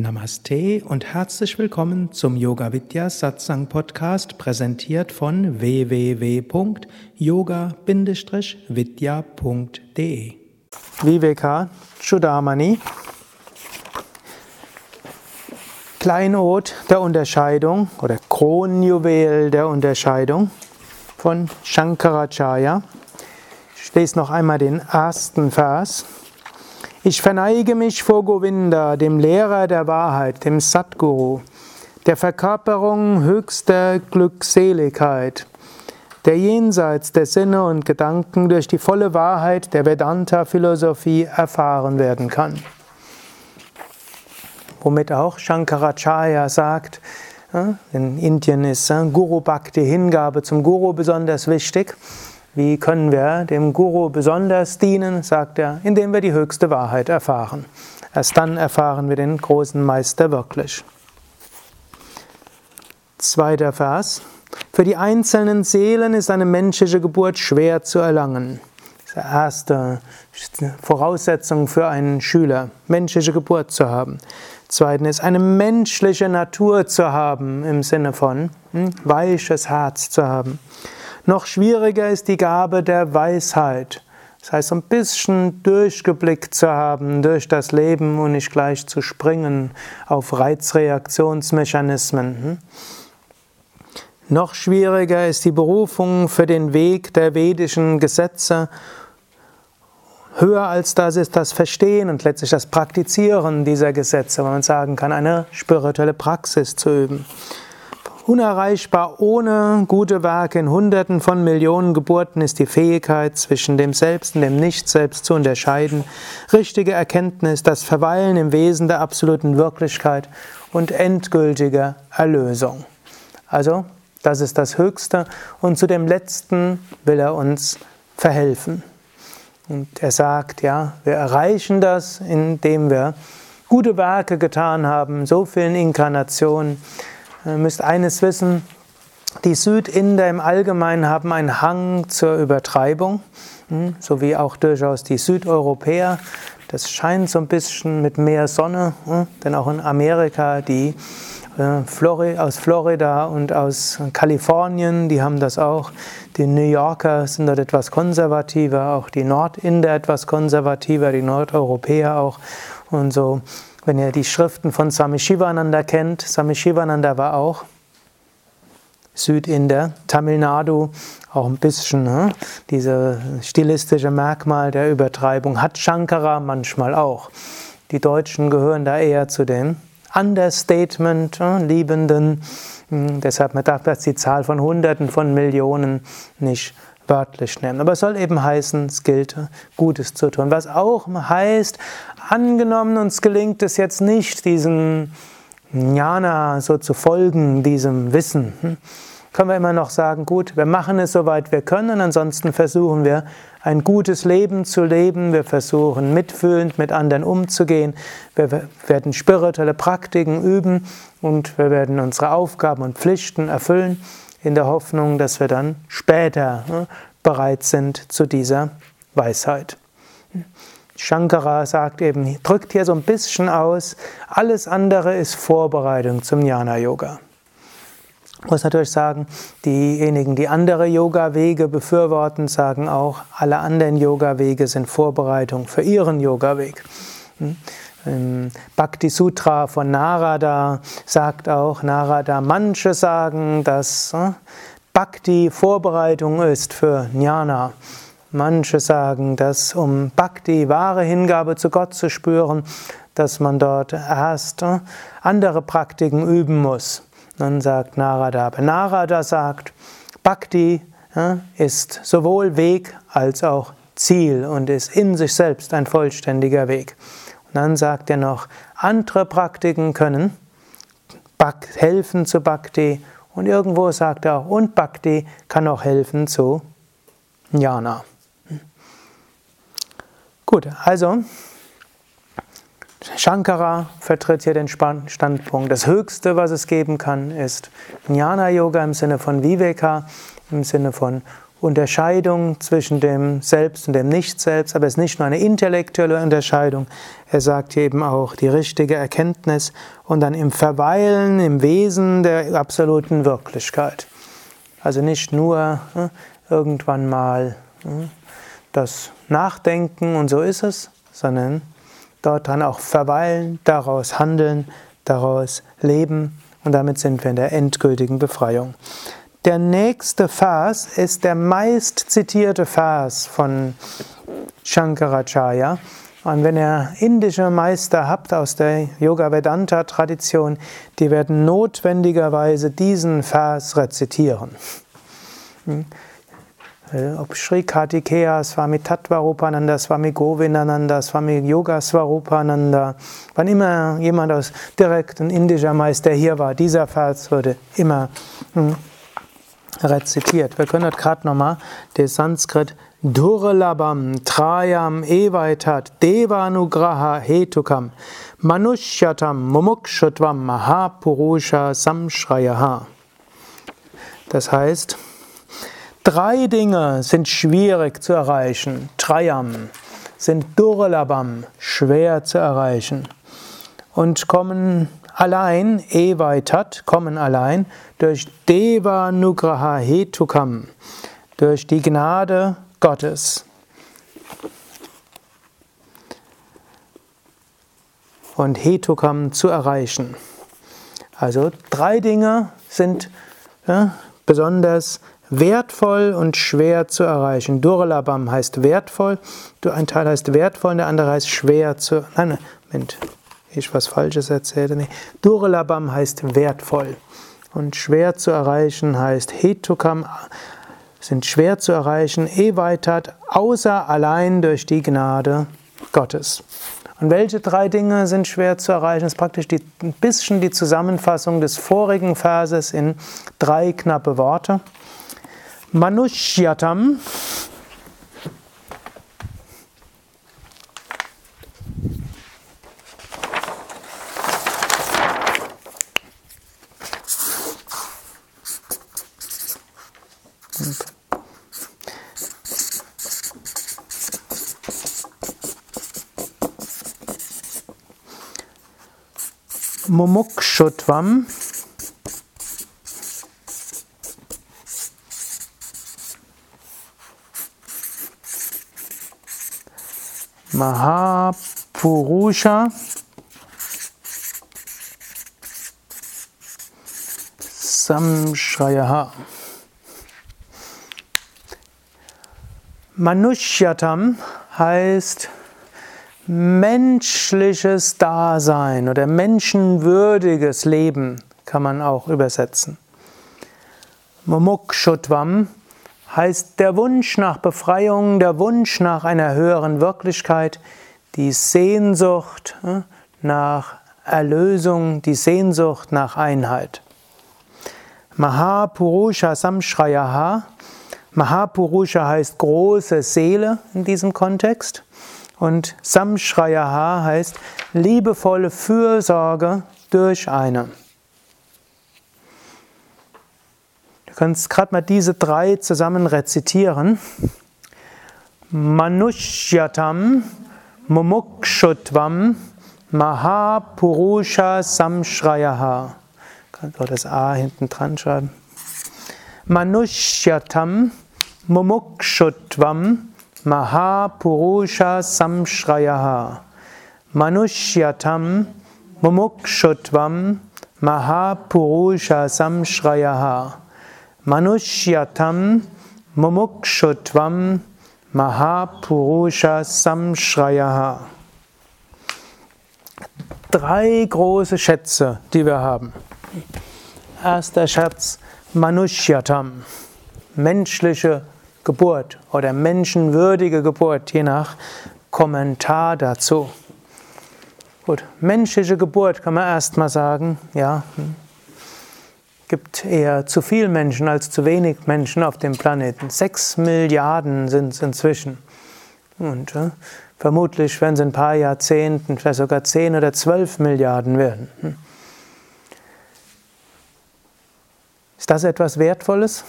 Namaste und herzlich willkommen zum Yoga Vidya Satsang Podcast, präsentiert von www.yoga-vidya.de. Viveka Chudamani Kleinod der Unterscheidung oder Kronjuwel der Unterscheidung von Shankaracharya. Ich lese noch einmal den ersten Vers. Ich verneige mich vor Govinda, dem Lehrer der Wahrheit, dem Satguru, der Verkörperung höchster Glückseligkeit, der jenseits der Sinne und Gedanken durch die volle Wahrheit der Vedanta-Philosophie erfahren werden kann. Womit auch Shankaracharya sagt, in Indien ist Guru Bhakti, Hingabe zum Guru besonders wichtig. Wie können wir dem Guru besonders dienen, sagt er, indem wir die höchste Wahrheit erfahren. Erst dann erfahren wir den großen Meister wirklich. Zweiter Vers. Für die einzelnen Seelen ist eine menschliche Geburt schwer zu erlangen. Das ist die erste Voraussetzung für einen Schüler, menschliche Geburt zu haben. Zweitens, eine menschliche Natur zu haben, im Sinne von hm, weiches Herz zu haben. Noch schwieriger ist die Gabe der Weisheit. Das heißt, ein bisschen durchgeblickt zu haben durch das Leben und nicht gleich zu springen auf Reizreaktionsmechanismen. Hm? Noch schwieriger ist die Berufung für den Weg der vedischen Gesetze. Höher als das ist das Verstehen und letztlich das Praktizieren dieser Gesetze, weil man sagen kann, eine spirituelle Praxis zu üben unerreichbar ohne gute Werke. In Hunderten von Millionen Geburten ist die Fähigkeit, zwischen dem Selbst und dem Nicht-Selbst zu unterscheiden, richtige Erkenntnis, das Verweilen im Wesen der absoluten Wirklichkeit und endgültige Erlösung. Also, das ist das Höchste und zu dem Letzten will er uns verhelfen. Und er sagt, ja, wir erreichen das, indem wir gute Werke getan haben, so vielen Inkarnationen, Ihr müsst eines wissen, die Südinder im Allgemeinen haben einen Hang zur Übertreibung, hm, so wie auch durchaus die Südeuropäer. Das scheint so ein bisschen mit mehr Sonne, hm, denn auch in Amerika die äh, aus Florida und aus Kalifornien, die haben das auch. Die New Yorker sind dort etwas konservativer, auch die Nordinder etwas konservativer, die Nordeuropäer auch und so. Wenn ihr die Schriften von Swami Shivananda kennt, Swami Shivananda war auch Südinder, Tamil Nadu, auch ein bisschen ne? diese stilistische Merkmal der Übertreibung hat Shankara manchmal auch. Die Deutschen gehören da eher zu den Understatement ne? liebenden. Hm, deshalb man darf das die Zahl von Hunderten von Millionen nicht wörtlich nehmen. Aber es soll eben heißen, es gilt, Gutes zu tun. Was auch heißt, angenommen, uns gelingt es jetzt nicht, diesem Jnana so zu folgen, diesem Wissen, hm, können wir immer noch sagen, gut, wir machen es soweit wir können, ansonsten versuchen wir ein gutes Leben zu leben, wir versuchen mitfühlend mit anderen umzugehen, wir werden spirituelle Praktiken üben und wir werden unsere Aufgaben und Pflichten erfüllen in der Hoffnung, dass wir dann später ne, bereit sind zu dieser Weisheit. Shankara sagt eben, drückt hier so ein bisschen aus, alles andere ist Vorbereitung zum Jnana Yoga. Ich muss natürlich sagen, diejenigen, die andere Yoga-Wege befürworten, sagen auch, alle anderen Yoga-Wege sind Vorbereitung für ihren Yoga-Weg. Im Bhakti Sutra von Narada sagt auch Narada, manche sagen, dass äh, Bhakti Vorbereitung ist für Jnana. Manche sagen, dass um Bhakti, wahre Hingabe zu Gott zu spüren, dass man dort erst äh, andere Praktiken üben muss. Dann sagt Narada, aber Narada sagt, Bhakti ja, ist sowohl Weg als auch Ziel und ist in sich selbst ein vollständiger Weg. Und dann sagt er noch, andere Praktiken können helfen zu Bhakti und irgendwo sagt er auch, und Bhakti kann auch helfen zu Jnana. Gut, also Shankara vertritt hier den Standpunkt. Das Höchste, was es geben kann, ist Jnana Yoga im Sinne von Viveka, im Sinne von Unterscheidung zwischen dem Selbst und dem Nicht-Selbst, aber es ist nicht nur eine intellektuelle Unterscheidung, er sagt eben auch die richtige Erkenntnis und dann im Verweilen im Wesen der absoluten Wirklichkeit. Also nicht nur äh, irgendwann mal äh, das Nachdenken und so ist es, sondern dort dran auch verweilen, daraus handeln, daraus leben und damit sind wir in der endgültigen Befreiung. Der nächste Vers ist der meist zitierte Vers von Shankaracharya. Und wenn ihr indische Meister habt aus der Yoga Vedanta Tradition, die werden notwendigerweise diesen Vers rezitieren. Hm? Äh, ob Sri Kartikeya, Swami Tattvarupananda, Swami Govindananda, Swami Yoga Swarupananda, wann immer jemand aus direkt ein indischer Meister hier war, dieser Vers wurde immer hm, rezitiert. Wir können das gerade nochmal, der Sanskrit Durlabam Trayam Evaitat Devanugraha Hetukam Manushyatam Mumukshutvam Mahapurusha Samshrayaha. Das heißt, Drei Dinge sind schwierig zu erreichen. Trayam sind Durlabam, schwer zu erreichen. Und kommen allein, Evaitat, kommen allein durch Deva Nugraha Hetukam, durch die Gnade Gottes. Und Hetukam zu erreichen. Also drei Dinge sind ja, besonders wertvoll und schwer zu erreichen. Durlabam heißt wertvoll, ein Teil heißt wertvoll und der andere heißt schwer zu. Nein, Moment, ich was Falsches erzähle. Nee. Durlabam heißt wertvoll und schwer zu erreichen heißt Hetukam, sind schwer zu erreichen, Evaitat, außer allein durch die Gnade Gottes. Und welche drei Dinge sind schwer zu erreichen? Das ist praktisch die, ein bisschen die Zusammenfassung des vorigen Verses in drei knappe Worte. Manushyatam Mumukshutvam Mahapurusha Samshrayaha. Manushyatam heißt menschliches Dasein oder menschenwürdiges Leben, kann man auch übersetzen. Mumukshutvam heißt der Wunsch nach Befreiung, der Wunsch nach einer höheren Wirklichkeit, die Sehnsucht äh, nach Erlösung, die Sehnsucht nach Einheit. Mahapurusha Samshrayaha. Mahapurusha heißt große Seele in diesem Kontext. Und Samshrayaha heißt liebevolle Fürsorge durch eine. Du kannst gerade mal diese drei zusammen rezitieren. Manushyatam Mumukshutvam Mahapurusha Samshrayaha. Kannst auch das A hinten dran schreiben. Manushyatam Mumukshutvam Mahapurusha Samshrayaha. Manushyatam Mumukshutvam Mahapurusha Samshrayaha. Manushyatam Mumukshutvam Mahapurusha Samshrayaha. Drei große Schätze, die wir haben. Erster Schatz, Manushyatam, menschliche Geburt oder menschenwürdige Geburt, je nach Kommentar dazu. Gut, menschliche Geburt kann man erstmal sagen, ja, hm gibt eher zu viel Menschen als zu wenig Menschen auf dem Planeten. Sechs Milliarden sind es inzwischen. Und äh, vermutlich werden es in ein paar Jahrzehnten vielleicht sogar zehn oder zwölf Milliarden werden. Hm. Ist das etwas Wertvolles?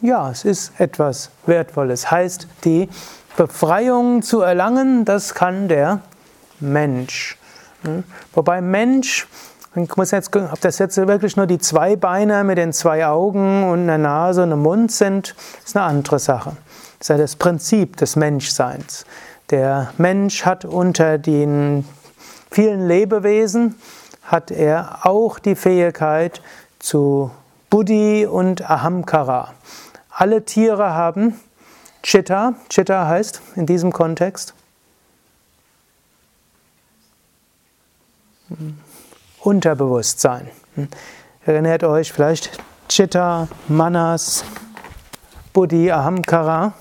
Ja, es ist etwas Wertvolles. Heißt, die Befreiung zu erlangen, das kann der Mensch. Wobei Mensch, ich muss jetzt, ob das jetzt wirklich nur die zwei Beine mit den zwei Augen und einer Nase und einem Mund sind, ist eine andere Sache. Das ist ja das Prinzip des Menschseins. Der Mensch hat unter den vielen Lebewesen, hat er auch die Fähigkeit zu Buddhi und Ahamkara. Alle Tiere haben Chitta. Chitta heißt in diesem Kontext Unterbewusstsein. Erinnert euch vielleicht Chitta, Manas, Buddhi, Ahamkara.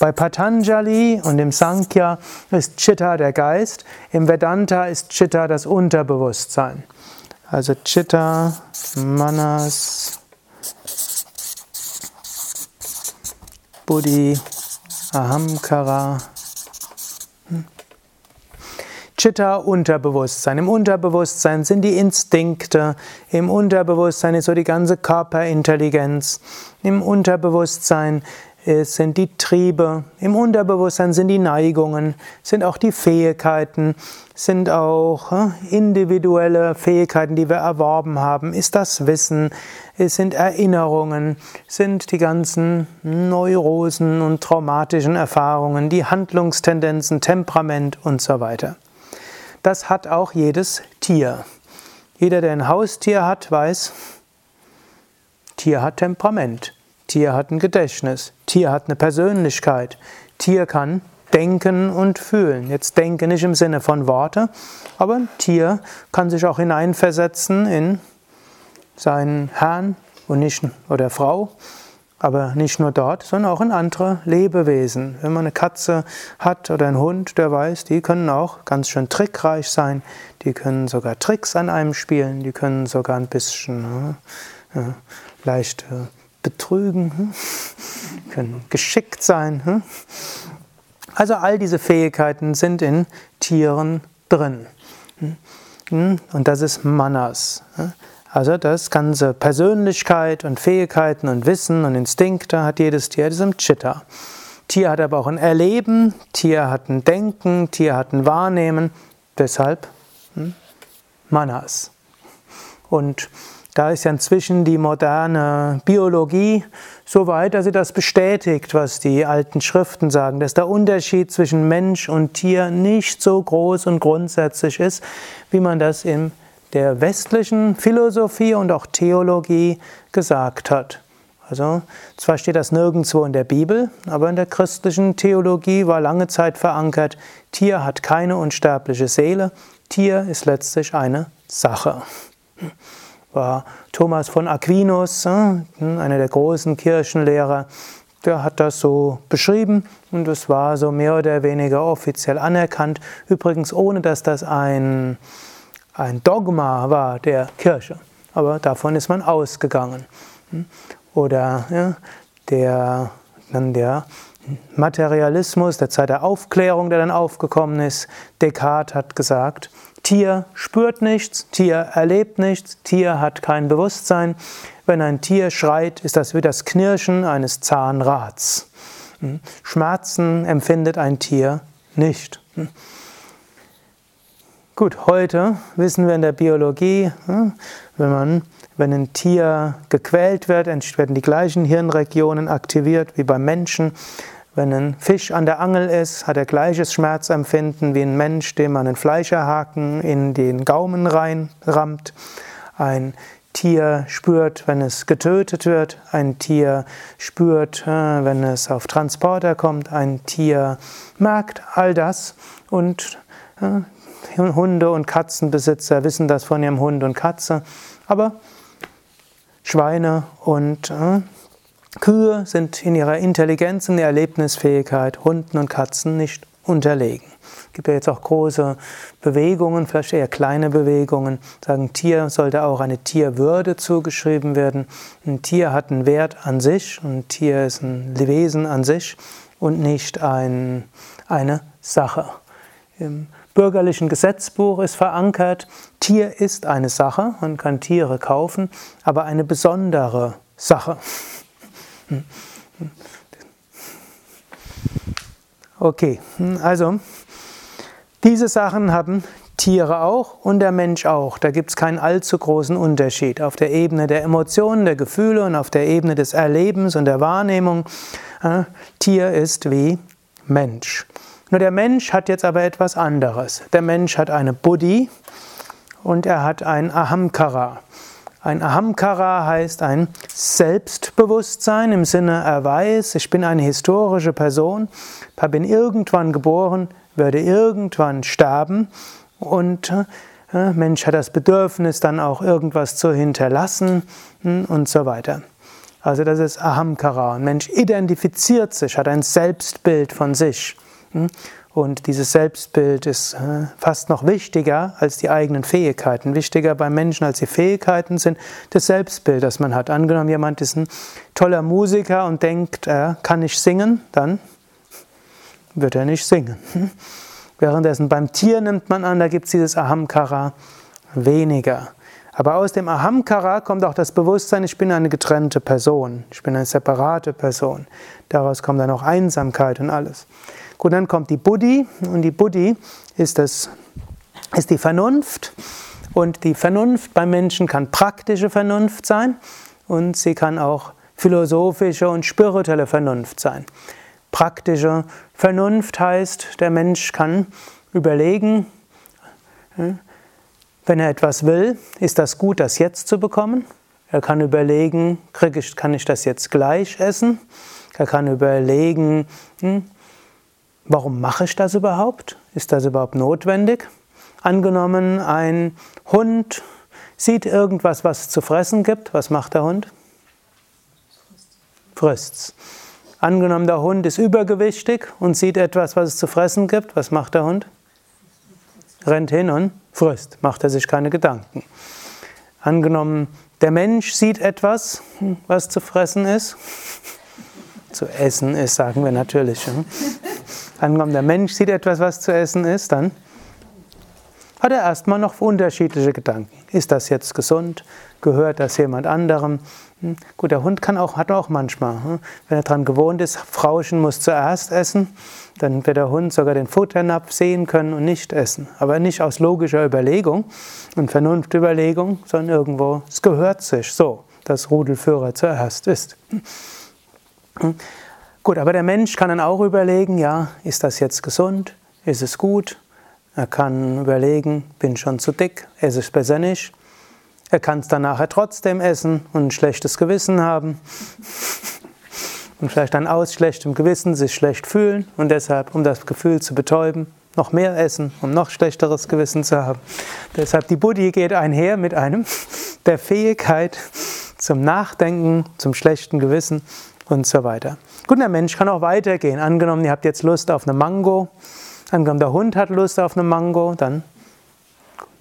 Bei Patanjali und im Sankhya ist Chitta der Geist, im Vedanta ist Chitta das Unterbewusstsein. Also Chitta, Manas, Buddhi, Ahamkara. Hm. Chitta, Unterbewusstsein. Im Unterbewusstsein sind die Instinkte, im Unterbewusstsein ist so die ganze Körperintelligenz, im Unterbewusstsein es sind die Triebe, im Unterbewusstsein sind die Neigungen, sind auch die Fähigkeiten, sind auch individuelle Fähigkeiten, die wir erworben haben, ist das Wissen, es sind Erinnerungen, sind die ganzen Neurosen und traumatischen Erfahrungen, die Handlungstendenzen, Temperament und so weiter. Das hat auch jedes Tier. Jeder, der ein Haustier hat, weiß, Tier hat Temperament. Tier hat ein Gedächtnis, Tier hat eine Persönlichkeit, Tier kann denken und fühlen. Jetzt denken nicht im Sinne von Worte, aber ein Tier kann sich auch hineinversetzen in seinen Herrn und nicht oder Frau, aber nicht nur dort, sondern auch in andere Lebewesen. Wenn man eine Katze hat oder einen Hund, der weiß, die können auch ganz schön trickreich sein, die können sogar Tricks an einem spielen, die können sogar ein bisschen äh, leicht äh, betrügen, hm? können geschickt sein. Hm? Also all diese Fähigkeiten sind in Tieren drin. Hm? Und das ist Manas. Also das ganze Persönlichkeit und Fähigkeiten und Wissen und Instinkte hat jedes Tier, das ist im Chitta. Tier hat aber auch ein Erleben, Tier hat ein Denken, Tier hat ein Wahrnehmen, deshalb Manas. Und da ist ja inzwischen die moderne Biologie so weit, dass sie das bestätigt, was die alten Schriften sagen, dass der Unterschied zwischen Mensch und Tier nicht so groß und grundsätzlich ist, wie man das in der westlichen Philosophie und auch Theologie gesagt hat. Also zwar steht das nirgendwo in der Bibel, aber in der christlichen Theologie war lange Zeit verankert, Tier hat keine unsterbliche Seele, Tier ist letztlich eine Sache war Thomas von Aquinas, äh, einer der großen Kirchenlehrer, der hat das so beschrieben und es war so mehr oder weniger offiziell anerkannt. Übrigens ohne, dass das ein, ein Dogma war der Kirche. Aber davon ist man ausgegangen. Oder ja, der, dann der Materialismus der Zeit der Aufklärung, der dann aufgekommen ist. Descartes hat gesagt, Tier spürt nichts, Tier erlebt nichts, Tier hat kein Bewusstsein. Wenn ein Tier schreit, ist das wie das Knirschen eines Zahnrads. Hm? Schmerzen empfindet ein Tier nicht. Hm? Gut, heute wissen wir in der Biologie, hm, wenn, man, wenn ein Tier gequält wird, werden die gleichen Hirnregionen aktiviert wie beim Menschen. Wenn ein Fisch an der Angel ist, hat er gleiches Schmerzempfinden wie ein Mensch, dem man einen Fleischerhaken in den Gaumen reinrammt. Ein Tier spürt, wenn es getötet wird. Ein Tier spürt, äh, wenn es auf Transporter kommt. Ein Tier merkt all das. Und äh, Hunde- und Katzenbesitzer wissen das von ihrem Hund und Katze. Aber Schweine und äh, Kühe sind in ihrer Intelligenz und Erlebnisfähigkeit Hunden und Katzen nicht unterlegen. Es gibt ja jetzt auch große Bewegungen, vielleicht eher kleine Bewegungen, sagen, Tier sollte auch eine Tierwürde zugeschrieben werden. Ein Tier hat einen Wert an sich, ein Tier ist ein Wesen an sich und nicht ein, eine Sache. bürgerlichen Gesetzbuch ist verankert, Tier ist eine Sache, man kann Tiere kaufen, aber eine besondere Sache. Okay, also diese Sachen haben Tiere auch und der Mensch auch. Da gibt es keinen allzu großen Unterschied. Auf der Ebene der Emotionen, der Gefühle und auf der Ebene des Erlebens und der Wahrnehmung. Äh, Tier ist wie Mensch. Nur der Mensch hat jetzt aber etwas anderes. Der Mensch hat eine Buddhi und er hat ein Ahamkara. Ein Ahamkara heißt ein Selbstbewusstsein im Sinne, er weiß, ich bin eine historische Person, bin irgendwann geboren, werde irgendwann sterben und äh, Mensch hat das Bedürfnis, dann auch irgendwas zu hinterlassen hm, und so weiter. Also das ist Ahamkara. Ein Mensch identifiziert sich, hat ein Selbstbild von sich. Und dieses Selbstbild ist äh, fast noch wichtiger als die eigenen Fähigkeiten. Wichtiger beim Menschen als die Fähigkeiten sind das Selbstbild, das man hat. Angenommen, jemand ist ein toller Musiker und denkt, er kann nicht singen, dann wird er nicht singen. Währenddessen beim Tier nimmt man an, da gibt es dieses Ahamkara weniger. Aber aus dem Ahamkara kommt auch das Bewusstsein, ich bin eine getrennte Person, ich bin eine separate Person. Daraus kommt dann auch Einsamkeit und alles. Gut, dann kommt die Buddhi und die Buddhi ist, das, ist die Vernunft und die Vernunft beim Menschen kann praktische Vernunft sein und sie kann auch philosophische und spirituelle Vernunft sein. Praktische Vernunft heißt, der Mensch kann überlegen, wenn er etwas will, ist das gut, das jetzt zu bekommen? Er kann überlegen, kann ich das jetzt gleich essen? Er kann überlegen, hm, Warum mache ich das überhaupt? Ist das überhaupt notwendig? Angenommen, ein Hund sieht irgendwas, was es zu fressen gibt. Was macht der Hund? Frisst's. Angenommen, der Hund ist übergewichtig und sieht etwas, was es zu fressen gibt. Was macht der Hund? Rennt hin und frisst. Macht er sich keine Gedanken. Angenommen, der Mensch sieht etwas, was zu fressen ist. Zu essen ist, sagen wir natürlich. Angenommen, der Mensch sieht etwas, was zu essen ist, dann hat er erstmal noch unterschiedliche Gedanken. Ist das jetzt gesund? Gehört das jemand anderem? Hm? Gut, der Hund kann auch, hat auch manchmal, hm? wenn er daran gewohnt ist, Frauchen muss zuerst essen, dann wird der Hund sogar den Futternapf sehen können und nicht essen. Aber nicht aus logischer Überlegung und Vernunftüberlegung, sondern irgendwo, es gehört sich so, dass Rudelführer zuerst ist. Gut, aber der Mensch kann dann auch überlegen, ja, ist das jetzt gesund? Ist es gut? Er kann überlegen, bin schon zu dick, esse ich besser nicht. Er kann es dann nachher trotzdem essen und ein schlechtes Gewissen haben. Und vielleicht dann aus schlechtem Gewissen sich schlecht fühlen und deshalb, um das Gefühl zu betäuben, noch mehr essen, um noch schlechteres Gewissen zu haben. Deshalb die Buddhi geht einher mit einem der Fähigkeit zum Nachdenken, zum schlechten Gewissen und so weiter. Gut, der Mensch kann auch weitergehen. Angenommen, ihr habt jetzt Lust auf eine Mango. Angenommen, der Hund hat Lust auf eine Mango, dann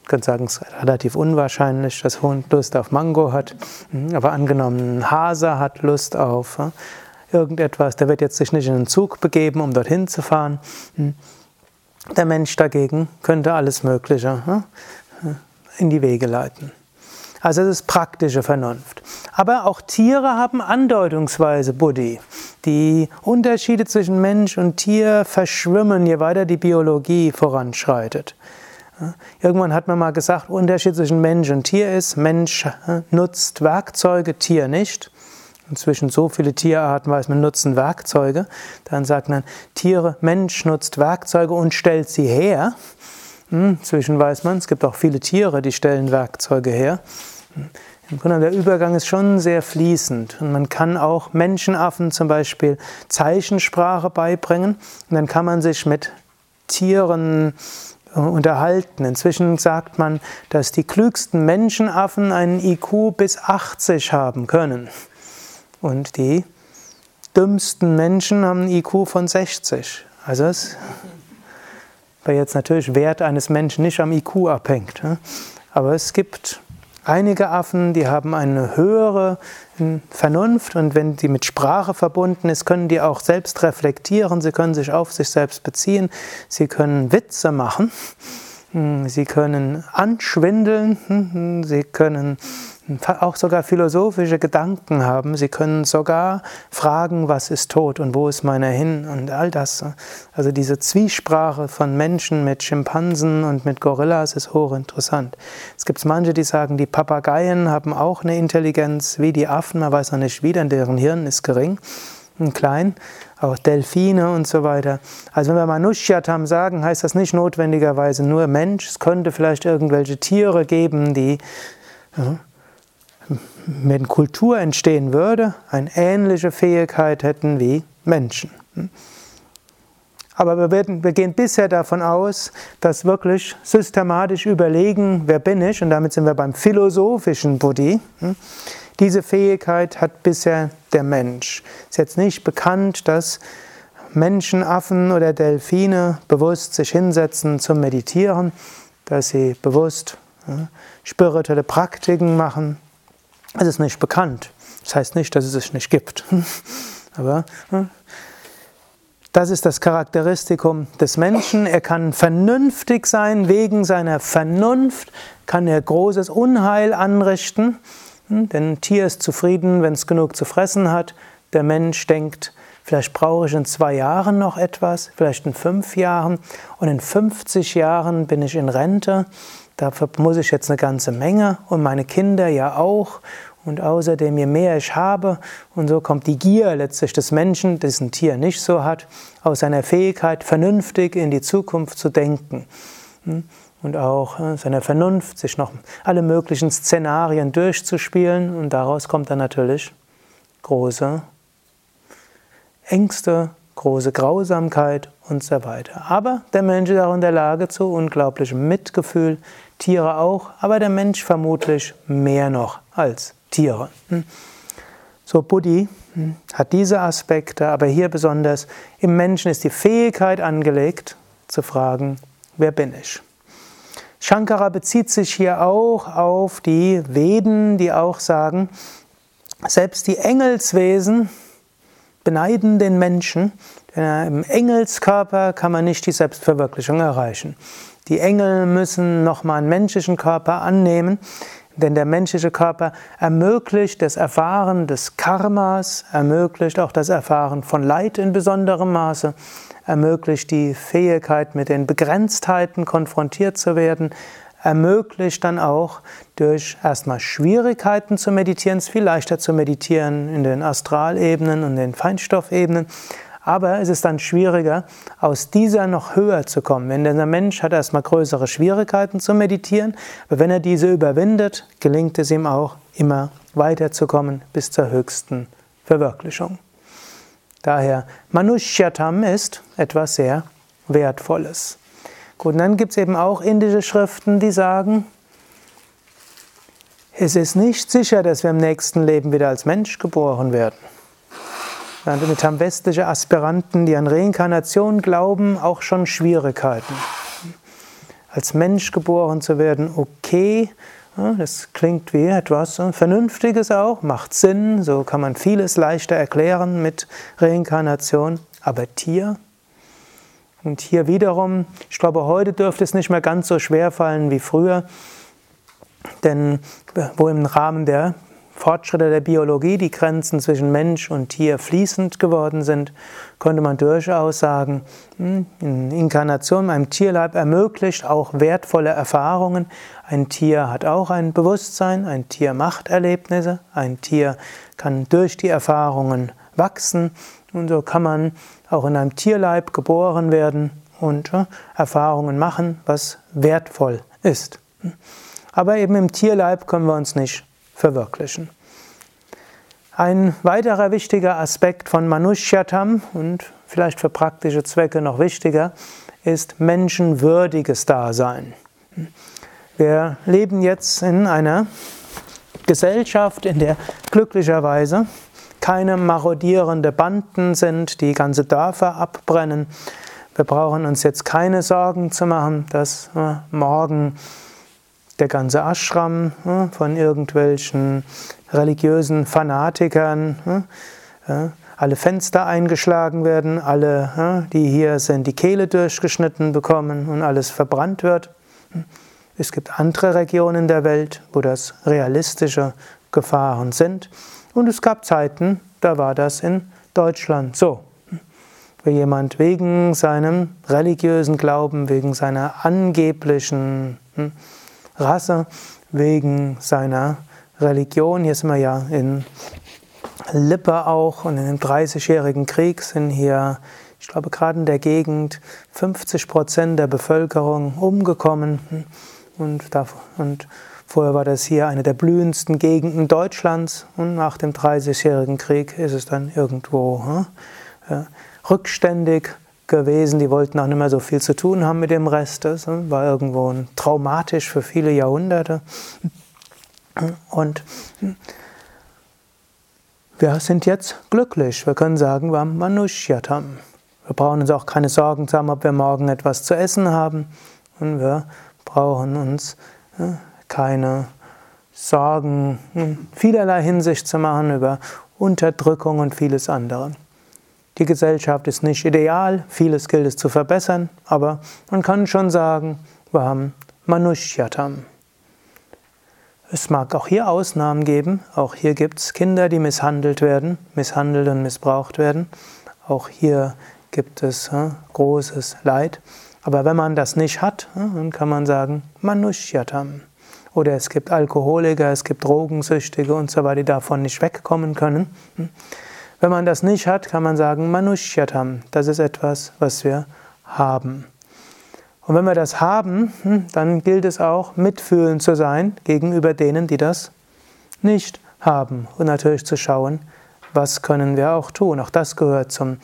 könnt sagen, es ist relativ unwahrscheinlich, dass Hund Lust auf Mango hat. Mhm, aber angenommen, ein Hase hat Lust auf irgendetwas, der wird jetzt sich nicht in einen Zug begeben, um dorthin zu fahren. Mhm. Der Mensch dagegen könnte alles Mögliche in die Wege leiten. Also es ist praktische Vernunft. Aber auch Tiere haben andeutungsweise Buddhi. Die Unterschiede zwischen Mensch und Tier verschwimmen, je weiter die Biologie voranschreitet. Irgendwann hat man mal gesagt, Unterschied zwischen Mensch und Tier ist, Mensch nutzt Werkzeuge, Tier nicht. Inzwischen so viele Tierarten weiß man, nutzen Werkzeuge. Dann sagt man, Tiere, Mensch nutzt Werkzeuge und stellt sie her. Hm, inzwischen weiß man, es gibt auch viele Tiere, die stellen Werkzeuge her. Im Grunde der Übergang ist schon sehr fließend und man kann auch Menschenaffen zum Beispiel Zeichensprache beibringen und dann kann man sich mit Tieren äh, unterhalten. Inzwischen sagt man, dass die klügsten Menschenaffen einen IQ bis 80 haben können und die dümmsten Menschen haben einen IQ von 60. Also es weil jetzt natürlich Wert eines Menschen nicht am IQ abhängt. Aber es gibt Einige Affen, die haben eine höhere hm, Vernunft und wenn die mit Sprache verbunden ist, können die auch selbst reflektieren, sie können sich auf sich selbst beziehen, sie können Witze machen, hm, sie können anschwindeln, hm, sie können auch sogar philosophische Gedanken haben. Sie können sogar fragen, was ist tot und wo ist meiner hin und all das. Also diese Zwiesprache von Menschen mit Schimpansen und mit Gorillas ist hochinteressant. Es gibt manche, die sagen, die Papageien haben auch eine Intelligenz wie die Affen, man weiß noch nicht wie, denn deren Hirn ist gering und klein. Auch Delfine und so weiter. Also wenn wir Manushyatam sagen, heißt das nicht notwendigerweise nur Mensch. Es könnte vielleicht irgendwelche Tiere geben, die wenn Kultur entstehen würde, eine ähnliche Fähigkeit hätten wie Menschen. Aber wir, werden, wir, gehen bisher davon aus, dass wirklich systematisch überlegen, wer bin ich, und damit sind wir beim philosophischen Buddhi. Diese Fähigkeit hat bisher der Mensch. Es ist jetzt nicht bekannt, dass Menschen, Affen oder Delfine bewusst sich hinsetzen zum Meditieren, dass sie bewusst spirituelle Praktiken machen, es ist nicht bekannt. Das heißt nicht, dass es es nicht gibt. Aber hm, das ist das Charakteristikum des Menschen. Er kann vernünftig sein. Wegen seiner Vernunft kann er großes Unheil anrichten. Hm, denn ein Tier ist zufrieden, wenn es genug zu fressen hat. Der Mensch denkt, vielleicht brauche ich in zwei Jahren noch etwas, vielleicht in fünf Jahren. Und in 50 Jahren bin ich in Rente. Dafür muss ich jetzt eine ganze Menge und meine Kinder ja auch. Und außerdem, je mehr ich habe, und so kommt die Gier letztlich des Menschen, das ein Tier nicht so hat, aus seiner Fähigkeit, vernünftig in die Zukunft zu denken. Hm? Und auch äh, seiner Vernunft, sich noch alle möglichen Szenarien durchzuspielen. Und daraus kommt dann natürlich große Ängste, große Grausamkeit und so weiter. Aber der Mensch ist auch in der Lage zu unglaublichem Mitgefühl, Tiere auch, aber der Mensch vermutlich mehr noch als Tiere. Hm. So Buddhi hm, hat diese Aspekte, aber hier besonders im Menschen ist die Fähigkeit angelegt zu fragen, wer bin ich? Shankara bezieht sich hier auch auf die Veden, die auch sagen, selbst die Engelswesen beneiden den Menschen, denn im Engelskörper kann man nicht die Selbstverwirklichung erreichen. Die Engel müssen nochmal einen menschlichen Körper annehmen, denn der menschliche Körper ermöglicht das Erfahren des Karmas, ermöglicht auch das Erfahren von Leid in besonderem Maße, ermöglicht die Fähigkeit, mit den Begrenztheiten konfrontiert zu werden, ermöglicht dann auch durch erstmal Schwierigkeiten zu meditieren, es ist viel leichter zu meditieren in den Astralebenen und den Feinstoffebenen, aber es ist dann schwieriger, aus dieser noch höher zu kommen. Denn der Mensch hat erstmal größere Schwierigkeiten zu meditieren, aber wenn er diese überwindet, gelingt es ihm auch, immer weiterzukommen bis zur höchsten Verwirklichung. Daher, Manushyatam ist etwas sehr Wertvolles. Gut, und dann gibt es eben auch indische Schriften, die sagen, es ist nicht sicher, dass wir im nächsten Leben wieder als Mensch geboren werden. Damit haben westliche Aspiranten, die an Reinkarnation glauben, auch schon Schwierigkeiten. Als Mensch geboren zu werden, okay, das klingt wie etwas Vernünftiges auch, macht Sinn, so kann man vieles leichter erklären mit Reinkarnation, aber Tier? Und hier wiederum, ich glaube, heute dürfte es nicht mehr ganz so schwer fallen wie früher, denn wo im Rahmen der Fortschritte der Biologie die Grenzen zwischen Mensch und Tier fließend geworden sind, könnte man durchaus sagen, hm, eine Inkarnation einem Tierleib ermöglicht auch wertvolle Erfahrungen. Ein Tier hat auch ein Bewusstsein, ein Tier macht Erlebnisse, ein Tier kann durch die Erfahrungen wachsen und so kann man auch in einem Tierleib geboren werden und äh, Erfahrungen machen, was wertvoll ist. Aber eben im Tierleib können wir uns nicht verwirklichen. Ein weiterer wichtiger Aspekt von Manushyatam und vielleicht für praktische Zwecke noch wichtiger ist menschenwürdiges Dasein. Wir leben jetzt in einer Gesellschaft, in der glücklicherweise keine marodierende Banden sind, die ganze Dörfer abbrennen. Wir brauchen uns jetzt keine Sorgen zu machen, dass äh, morgen der ganze Ashram hm, von irgendwelchen religiösen Fanatikern, hm, alle Fenster eingeschlagen werden, alle, die hier sind, die Kehle durchgeschnitten bekommen und alles verbrannt wird. Es gibt andere Regionen der Welt, wo das realistische Gefahren sind. Und es gab Zeiten, da war das in Deutschland so. Wenn jemand wegen seinem religiösen Glauben, wegen seiner angeblichen Rasse, wegen seiner Religion. Hier sind wir ja in Lippe auch und in dem 30-jährigen Krieg sind hier, ich glaube, gerade in der Gegend 50 Prozent der Bevölkerung umgekommen. Und, da, und vorher war das hier eine der blühendsten Gegenden Deutschlands und nach dem 30-jährigen Krieg ist es dann irgendwo hm, rückständig gewesen, die wollten auch nicht mehr so viel zu tun haben mit dem Rest. Das war irgendwo traumatisch für viele Jahrhunderte. Und wir sind jetzt glücklich. Wir können sagen, wir haben Manushyatam. Wir brauchen uns auch keine Sorgen zu haben, ob wir morgen etwas zu essen haben. Und wir brauchen uns keine Sorgen in vielerlei Hinsicht zu machen über Unterdrückung und vieles andere. Die Gesellschaft ist nicht ideal, vieles gilt es zu verbessern, aber man kann schon sagen, wir haben Manushyatam. Es mag auch hier Ausnahmen geben, auch hier gibt es Kinder, die misshandelt werden, misshandelt und missbraucht werden. Auch hier gibt es äh, großes Leid. Aber wenn man das nicht hat, äh, dann kann man sagen Manushyatam. Oder es gibt Alkoholiker, es gibt Drogensüchtige und so weiter, die davon nicht wegkommen können. Wenn man das nicht hat, kann man sagen Manushyatam. Das ist etwas, was wir haben. Und wenn wir das haben, hm, dann gilt es auch, mitfühlend zu sein gegenüber denen, die das nicht haben. Und natürlich zu schauen, was können wir auch tun. Auch das gehört zum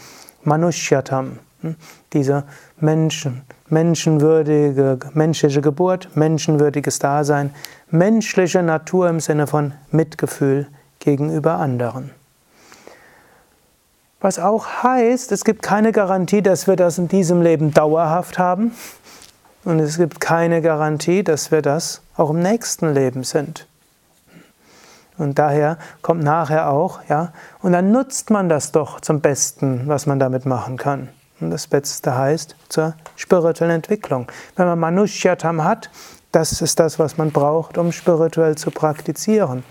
Manushyatam. Hm, diese Menschen, menschenwürdige, menschliche Geburt, menschenwürdiges Dasein, menschliche Natur im Sinne von Mitgefühl gegenüber anderen. Was auch heißt, es gibt keine Garantie, dass wir das in diesem Leben dauerhaft haben. Und es gibt keine Garantie, dass wir das auch im nächsten Leben sind. Und daher kommt nachher auch, ja, und dann nutzt man das doch zum Besten, was man damit machen kann. Und das Beste heißt zur spirituellen Entwicklung. Wenn man Manushyatam hat, das ist das, was man braucht, um spirituell zu praktizieren.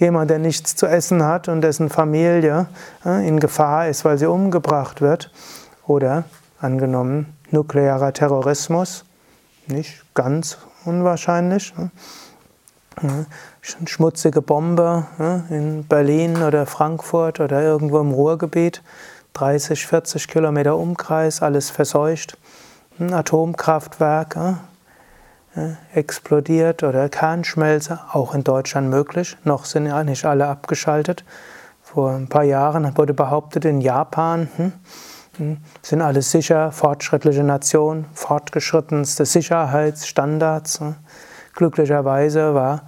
Jemand, der nichts zu essen hat und dessen Familie äh, in Gefahr ist, weil sie umgebracht wird. Oder angenommen nuklearer Terrorismus, nicht ganz unwahrscheinlich. Ne? Schmutzige Bombe in Berlin oder Frankfurt oder irgendwo im Ruhrgebiet, 30, 40 Kilometer Umkreis, alles verseucht. Ein Atomkraftwerk, explodiert oder Kernschmelze, auch in Deutschland möglich. Noch sind ja nicht alle abgeschaltet. Vor ein paar Jahren wurde behauptet, in Japan hm, hm, sind alle sicher, fortschrittliche Nation, fortgeschrittenste Sicherheitsstandards. Hm. Glücklicherweise war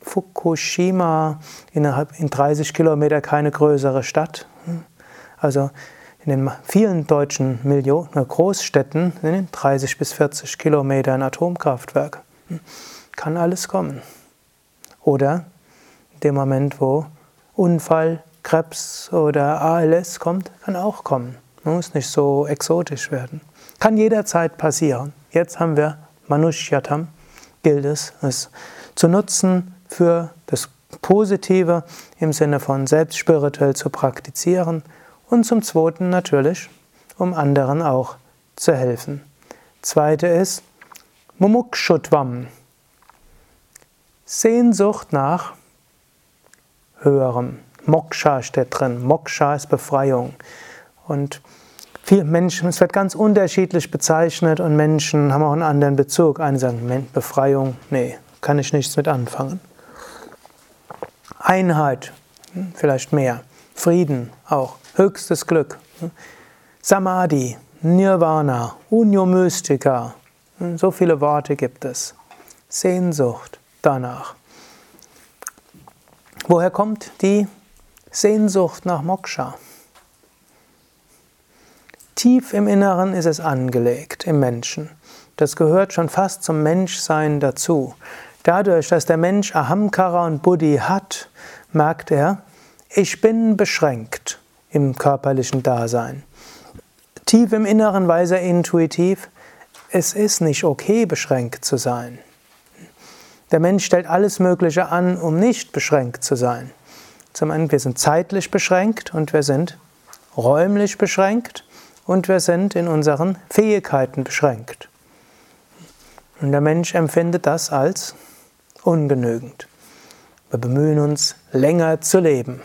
Fukushima innerhalb in 30 Kilometer keine größere Stadt. Also in den vielen deutschen Millionen, Großstädten sind 30 bis 40 Kilometer ein Atomkraftwerk. Hm. Kann alles kommen. Oder in dem Moment, wo Unfall, Krebs oder ALS kommt, kann auch kommen. Man muss nicht so exotisch werden. Kann jederzeit passieren. Jetzt haben wir Manushyatam, gilt es, es zu nutzen für das Positive im Sinne von selbst spirituell zu praktizieren und zum Zweiten natürlich, um anderen auch zu helfen. Zweite ist Mumukshutvam. Sehnsucht nach Höherem. Moksha steht drin. Moksha ist Befreiung. Und viele Menschen, es wird ganz unterschiedlich bezeichnet und Menschen haben auch einen anderen Bezug. Einige sagen, Befreiung, nee, kann ich nichts mit anfangen. Einheit, hm, vielleicht mehr. Frieden auch höchstes Glück. Samadhi, Nirvana, Unio Mystica, so viele Worte gibt es. Sehnsucht danach. Woher kommt die Sehnsucht nach Moksha? Tief im Inneren ist es angelegt, im Menschen. Das gehört schon fast zum Menschsein dazu. Dadurch, dass der Mensch Ahamkara und Buddhi hat, merkt er, ich bin beschränkt im körperlichen Dasein. Tief im Inneren weiß er intuitiv, es ist nicht okay, beschränkt zu sein. Der Mensch stellt alles Mögliche an, um nicht beschränkt zu sein. Zum einen, wir sind zeitlich beschränkt und wir sind räumlich beschränkt und wir sind in unseren Fähigkeiten beschränkt. Und der Mensch empfindet das als ungenügend. Wir bemühen uns, länger zu leben.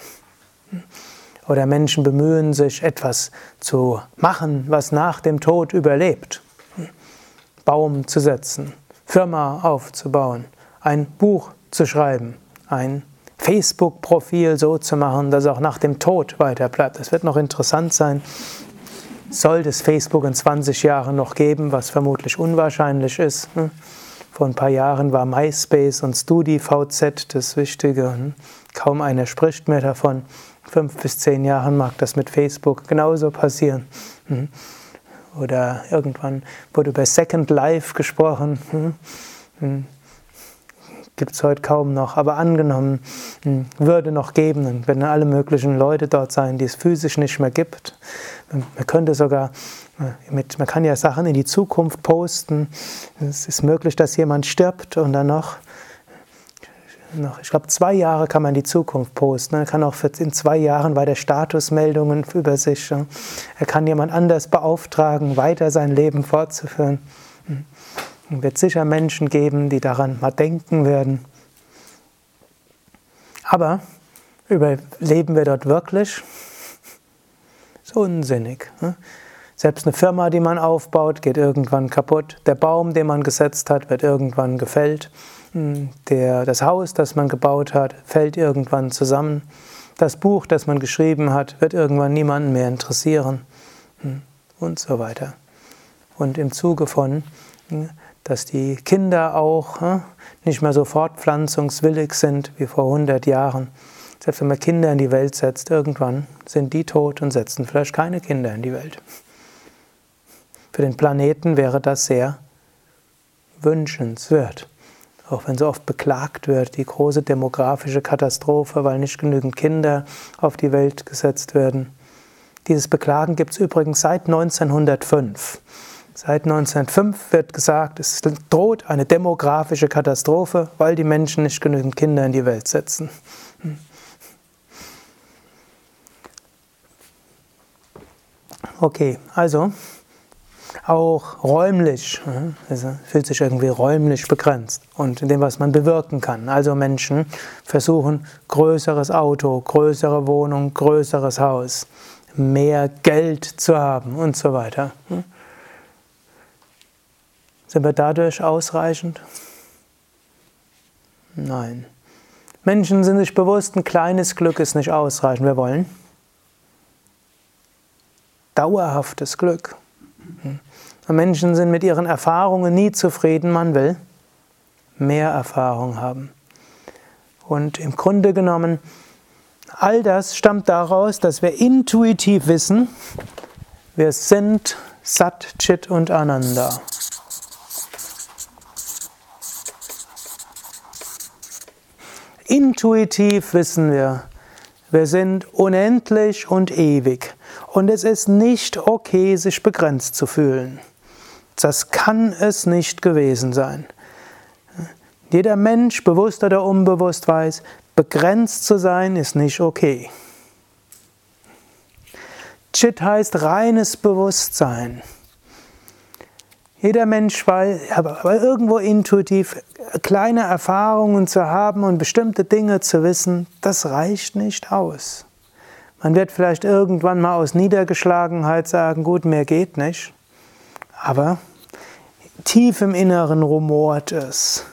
Oder Menschen bemühen sich, etwas zu machen, was nach dem Tod überlebt. Baum zu setzen, Firma aufzubauen, ein Buch zu schreiben, ein Facebook-Profil so zu machen, dass es auch nach dem Tod weiter bleibt. Das wird noch interessant sein. Soll es Facebook in 20 Jahren noch geben, was vermutlich unwahrscheinlich ist. Hm? Vor ein paar Jahren war MySpace und StudiVZ das Wichtige. Hm? Kaum einer spricht mehr davon. Fünf bis zehn Jahren mag das mit Facebook genauso passieren. Hm? Oder irgendwann wurde über Second Life gesprochen gibt es heute kaum noch, aber angenommen, hm, würde noch geben, dann werden alle möglichen Leute dort sein, die es physisch nicht mehr gibt. Man könnte sogar, äh, mit, man kann ja Sachen in die Zukunft posten. Es ist möglich, dass jemand stirbt und dann noch, noch ich glaube, zwei Jahre kann man die Zukunft posten. Er kann auch in zwei Jahren weiter Statusmeldungen über sich. Er kann jemand anders beauftragen, weiter sein Leben fortzuführen. Hm. Es wird sicher Menschen geben, die daran mal denken werden. Aber überleben wir dort wirklich? So unsinnig. Selbst eine Firma, die man aufbaut, geht irgendwann kaputt. Der Baum, den man gesetzt hat, wird irgendwann gefällt. Hm, der, das Haus, das man gebaut hat, fällt irgendwann zusammen. Das Buch, das man geschrieben hat, wird irgendwann niemanden mehr interessieren. Hm, und so weiter. Und im Zuge von hm, dass die Kinder auch nicht mehr so fortpflanzungswillig sind wie vor 100 Jahren. Selbst wenn man Kinder in die Welt setzt, irgendwann sind die tot und setzen vielleicht keine Kinder in die Welt. Für den Planeten wäre das sehr wünschenswert. Auch wenn so oft beklagt wird, die große demografische Katastrophe, weil nicht genügend Kinder auf die Welt gesetzt werden. Dieses Beklagen gibt es übrigens seit 1905. Seit 1905 wird gesagt, es droht eine demografische Katastrophe, weil die Menschen nicht genügend Kinder in die Welt setzen. Okay, also auch räumlich, also fühlt sich irgendwie räumlich begrenzt und in dem, was man bewirken kann. Also Menschen versuchen größeres Auto, größere Wohnung, größeres Haus, mehr Geld zu haben und so weiter. Sind wir dadurch ausreichend? Nein. Menschen sind sich bewusst, ein kleines Glück ist nicht ausreichend. Wir wollen dauerhaftes Glück. Menschen sind mit ihren Erfahrungen nie zufrieden. Man will mehr Erfahrung haben. Und im Grunde genommen, all das stammt daraus, dass wir intuitiv wissen, wir sind Sat, Chit und Ananda. Intuitiv wissen wir, wir sind unendlich und ewig. Und es ist nicht okay, sich begrenzt zu fühlen. Das kann es nicht gewesen sein. Jeder Mensch, bewusst oder unbewusst, weiß, begrenzt zu sein ist nicht okay. Chit heißt reines Bewusstsein. Jeder Mensch weiß, aber irgendwo intuitiv kleine Erfahrungen zu haben und bestimmte Dinge zu wissen, das reicht nicht aus. Man wird vielleicht irgendwann mal aus Niedergeschlagenheit sagen, gut, mehr geht nicht. Aber tief im Inneren rumort es.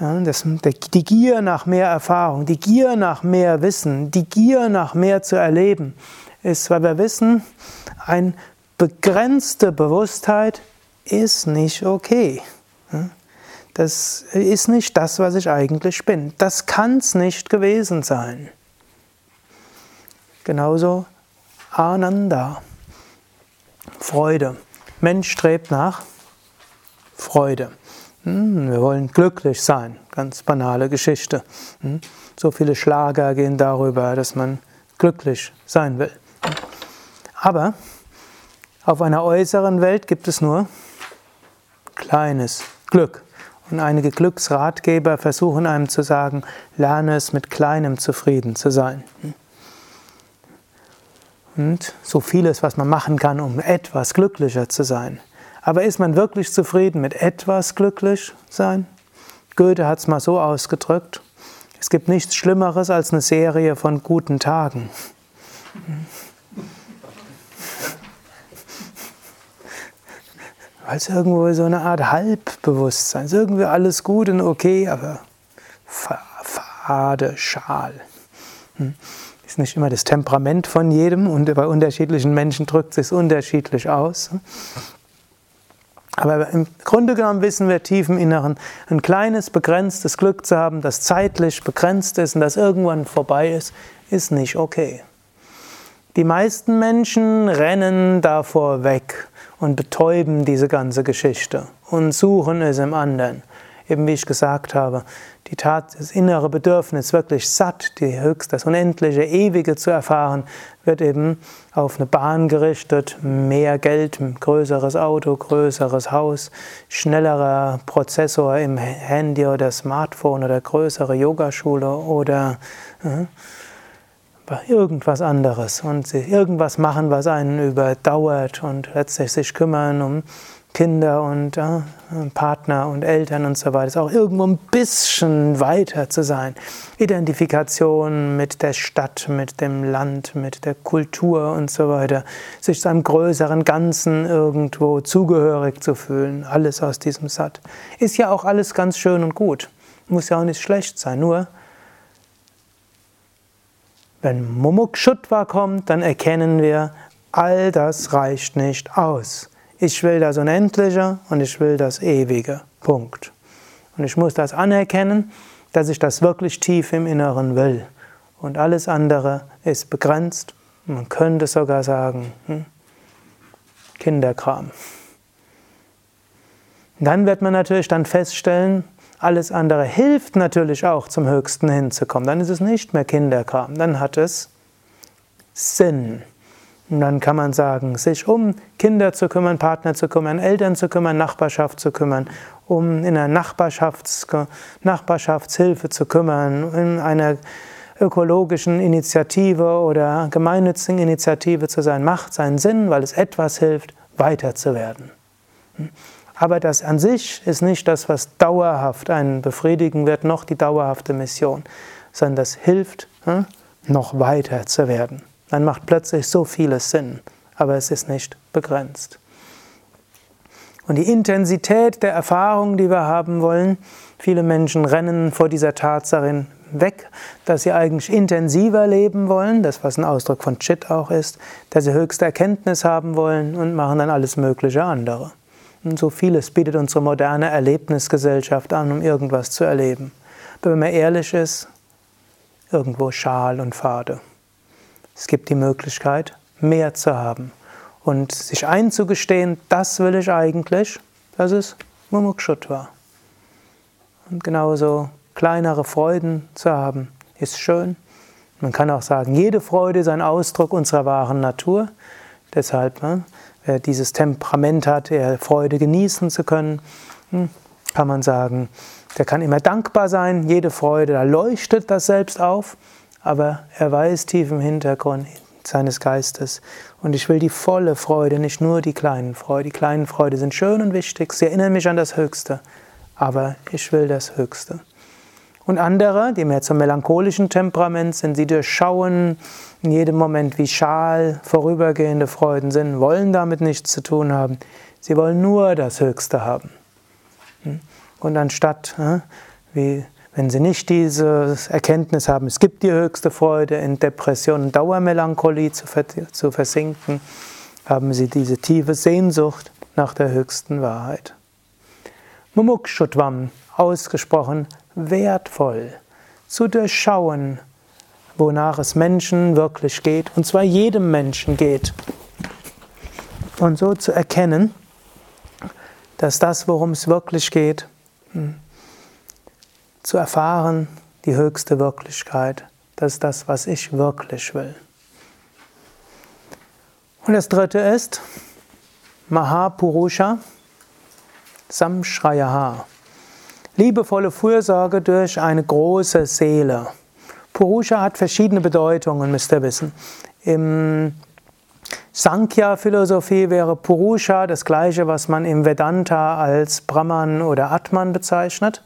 Ja, das, die Gier nach mehr Erfahrung, die Gier nach mehr Wissen, die Gier nach mehr zu erleben, ist, weil wir wissen, eine begrenzte Bewusstheit ist nicht okay. Das ist nicht das, was ich eigentlich bin. Das kann es nicht gewesen sein. Genauso Ananda, Freude. Mensch strebt nach Freude. Hm, wir wollen glücklich sein. Ganz banale Geschichte. Hm, so viele Schlager gehen darüber, dass man glücklich sein will. Aber auf einer äußeren Welt gibt es nur kleines Glück. Und einige Glücksratgeber versuchen einem zu sagen, lerne es mit kleinem zufrieden zu sein. Und so vieles, was man machen kann, um etwas glücklicher zu sein. Aber ist man wirklich zufrieden mit etwas glücklich sein? Goethe hat es mal so ausgedrückt, es gibt nichts Schlimmeres als eine Serie von guten Tagen. Weil es irgendwo so eine Art Halbbewusstsein ist. Irgendwie alles gut und okay, aber fade, schal. Ist nicht immer das Temperament von jedem und bei unterschiedlichen Menschen drückt es sich unterschiedlich aus. Aber im Grunde genommen wissen wir tief im Inneren, ein kleines, begrenztes Glück zu haben, das zeitlich begrenzt ist und das irgendwann vorbei ist, ist nicht okay. Die meisten Menschen rennen davor weg und betäuben diese ganze Geschichte und suchen es im anderen. Eben wie ich gesagt habe, die Tat, das innere Bedürfnis, wirklich satt, die höchst, das Unendliche, Ewige zu erfahren, wird eben auf eine Bahn gerichtet, mehr Geld, größeres Auto, größeres Haus, schnellerer Prozessor im Handy oder Smartphone oder größere Yogaschule oder äh, irgendwas anderes. Und irgendwas machen, was einen überdauert und letztlich sich kümmern um Kinder und äh, Partner und Eltern und so weiter. ist auch irgendwo ein bisschen weiter zu sein. Identifikation mit der Stadt, mit dem Land, mit der Kultur und so weiter. Sich zu einem größeren Ganzen irgendwo zugehörig zu fühlen. Alles aus diesem Sat. Ist ja auch alles ganz schön und gut. Muss ja auch nicht schlecht sein. Nur wenn Mumukshutva kommt, dann erkennen wir, all das reicht nicht aus. Ich will das Unendliche und ich will das Ewige. Punkt. Und ich muss das anerkennen, dass ich das wirklich tief im Inneren will. Und alles andere ist begrenzt. Man könnte sogar sagen, hm, Kinderkram. Dann wird man natürlich dann feststellen, alles andere hilft natürlich auch zum Höchsten hinzukommen. Dann ist es nicht mehr Kinderkram, dann hat es Sinn. Und dann kann man sagen, sich um Kinder zu kümmern, Partner zu kümmern, Eltern zu kümmern, Nachbarschaft zu kümmern, um in einer Nachbarschafts Nachbarschaftshilfe zu kümmern, in einer ökologischen Initiative oder gemeinnützigen Initiative zu sein, macht seinen Sinn, weil es etwas hilft, weiter zu werden. Aber das an sich ist nicht das, was dauerhaft einen befriedigen wird, noch die dauerhafte Mission, sondern das hilft, hm, noch weiter zu werden. Dann macht plötzlich so vieles Sinn, aber es ist nicht begrenzt. Und die Intensität der Erfahrung, die wir haben wollen, viele Menschen rennen vor dieser Tatsache weg, dass sie eigentlich intensiver leben wollen, das was ein Ausdruck von Chit auch ist, dass sie höchste Erkenntnis haben wollen und machen dann alles mögliche andere. Und so vieles bietet unsere moderne Erlebnisgesellschaft an, um irgendwas zu erleben. Aber wenn man ehrlich ist, irgendwo schal und fade. Es gibt die Möglichkeit, mehr zu haben und sich einzugestehen, das will ich eigentlich, das ist Mumukshutva. Und genauso kleinere Freuden zu haben, ist schön. Man kann auch sagen, jede Freude ist ein Ausdruck unserer wahren Natur. Deshalb ne, Wer dieses Temperament hat, der Freude genießen zu können, hm, kann man sagen, der kann immer dankbar sein, jede Freude, da leuchtet das selbst auf, aber er weiß tief im Hintergrund seines Geistes und ich will die volle Freude, nicht nur die kleinen Freude. Die kleinen Freude sind schön und wichtig, sie erinnern mich an das Höchste, aber ich will das Höchste. Und andere, die mehr zum melancholischen Temperament sind, sie durchschauen in jedem Moment, wie schal vorübergehende Freuden sind, wollen damit nichts zu tun haben. Sie wollen nur das Höchste haben. Hm? Und anstatt, wie wenn sie nicht diese Erkenntnis haben, es gibt die höchste Freude, in Depression und Dauermelancholie zu versinken, haben sie diese tiefe Sehnsucht nach der höchsten Wahrheit. Mumukshutvam, ausgesprochen wertvoll zu durchschauen, wonach es Menschen wirklich geht, und zwar jedem Menschen geht. Und so zu erkennen, dass das, worum es wirklich geht, hm, zu erfahren, die höchste Wirklichkeit. Das ist das, was ich wirklich will. Und das dritte ist Mahapurusha Samshrayaha. Liebevolle Fürsorge durch eine große Seele. Purusha hat verschiedene Bedeutungen, müsst ihr wissen. Im Sankhya-Philosophie wäre Purusha das gleiche, was man im Vedanta als Brahman oder Atman bezeichnet.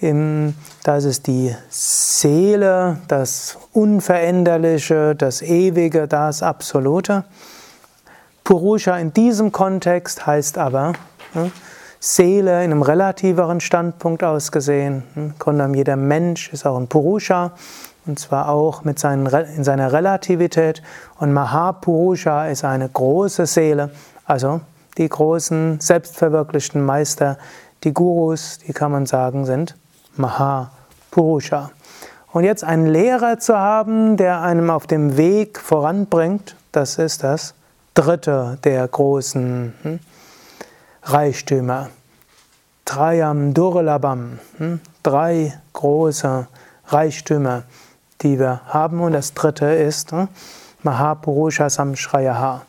Im, da ist die Seele, das Unveränderliche, das Ewige, das Absolute. Purusha in diesem Kontext heißt aber hm, Seele in einem relativeren Standpunkt ausgesehen. Hm, jeder Mensch ist auch ein Purusha und zwar auch mit seinen, in seiner Relativität. Und Mahapurusha ist eine große Seele, also die großen selbstverwirklichten Meister, die Gurus, die kann man sagen, sind Mahapurusha. Und jetzt einen Lehrer zu haben, der einem auf dem Weg voranbringt, das ist das dritte der großen hm, Reichtümer. Trayam Durlabam, hm, drei große Reichtümer, die wir haben. Und das dritte ist hm, Mahapurusha Samshrayaha.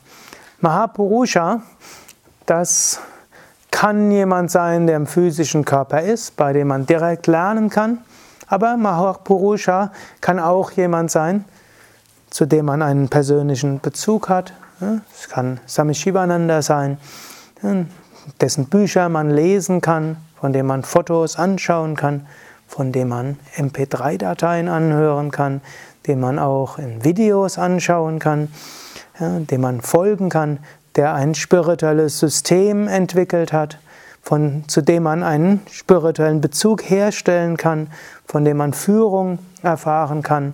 Mahapurusha, das kann jemand sein, der im physischen Körper ist, bei dem man direkt lernen kann. Aber Mahapurusha kann auch jemand sein, zu dem man einen persönlichen Bezug hat. Es kann Swami Shivananda sein, dessen Bücher man lesen kann, von dem man Fotos anschauen kann, von dem man MP3-Dateien anhören kann, den man auch in Videos anschauen kann, dem man folgen kann, der ein spirituelles System entwickelt hat, von, zu dem man einen spirituellen Bezug herstellen kann, von dem man Führung erfahren kann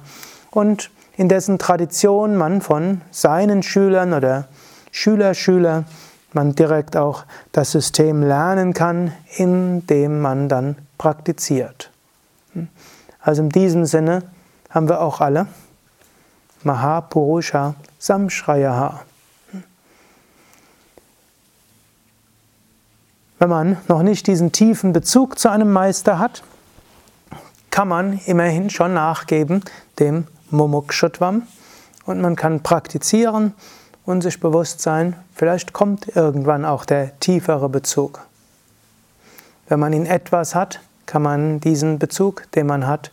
und in dessen Tradition man von seinen Schülern oder Schüler, man direkt auch das System lernen kann, indem man dann praktiziert. Also in diesem Sinne haben wir auch alle Mahapurusha Samshrayaha. Wenn man noch nicht diesen tiefen Bezug zu einem Meister hat, kann man immerhin schon nachgeben dem Mumukshutvam und man kann praktizieren und sich bewusst sein, vielleicht kommt irgendwann auch der tiefere Bezug. Wenn man ihn etwas hat, kann man diesen Bezug, den man hat,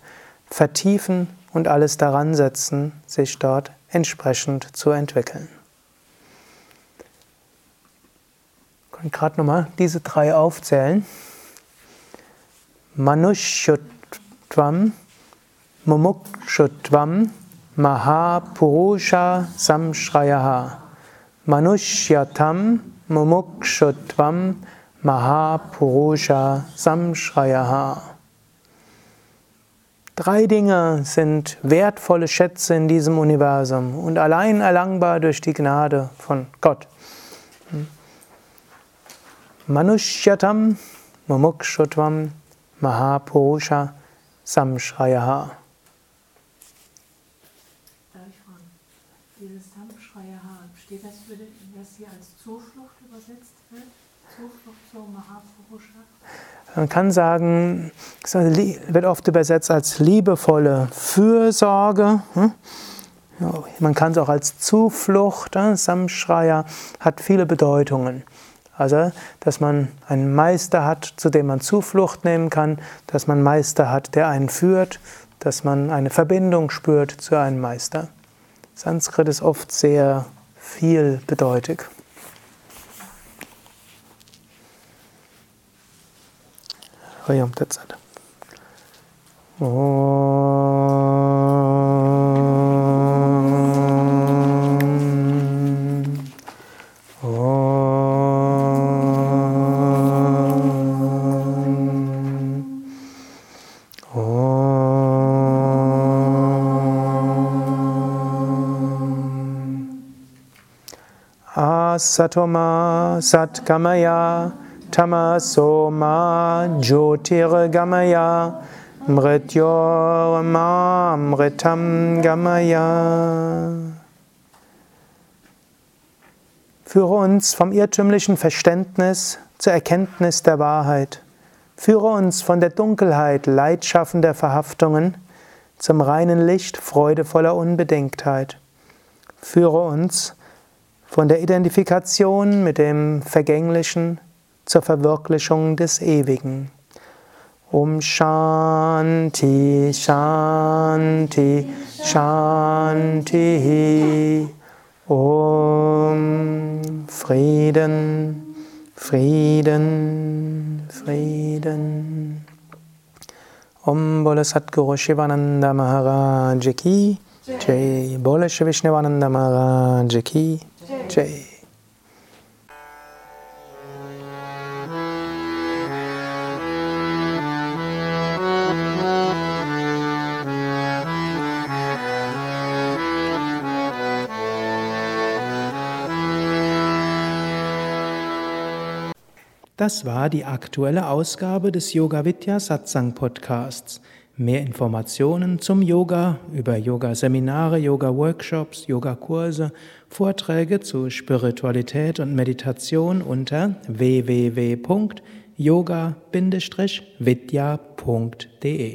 vertiefen und alles daran setzen, sich dort entsprechend zu entwickeln. Kann gerade nochmal diese drei aufzählen. Manushutvam, Mumukshutvam, Mahapurusha Samshrayaha. Manushyatam, Mumukshutvam, Mahapurusha Samshrayaha. Drei Dinge sind wertvolle Schätze in diesem Universum und allein erlangbar durch die Gnade von Gott. Manushyatam Mumukshutvam Mahapurusha Samshrayaha. Darf ich fragen, dieses Samshrayaha, steht das für das hier als Zuflucht übersetzt wird? Zuflucht zu Mahapurusha? Man kann sagen, es wird oft übersetzt als liebevolle Fürsorge. Hm? Man kann es auch als Zuflucht, hm? Samshraya hat viele Bedeutungen. Also, dass man einen Meister hat, zu dem man Zuflucht nehmen kann, dass man einen Meister hat, der einen führt, dass man eine Verbindung spürt zu einem Meister. Sanskrit ist oft sehr vielbedeutig. Oh. Satoma Satkamaya Tamasoma Jyotirgamaya Mrityorma Mritam Gamaya Führe uns vom irrtümlichen Verständnis zur Erkenntnis der Wahrheit. Führe uns von der Dunkelheit leidschaffender Verhaftungen zum reinen Licht freudevoller Unbedingtheit. Führe uns von der Identifikation mit dem Vergänglichen zur Verwirklichung des Ewigen. Om Shanti, Shanti, Shanti. Om Frieden, Frieden, Frieden. Om Bole Satguru Shivananda Maharaj Ki Jai. Bole Shri Vishnuvananda Maharaj Jai. Das war die aktuelle Ausgabe des Yoga Vidya Satsang Podcasts. Mehr Informationen zum Yoga über Yoga-Seminare, Yoga-Workshops, Yogakurse, Vorträge zu Spiritualität und Meditation unter www.yoga-vidya.de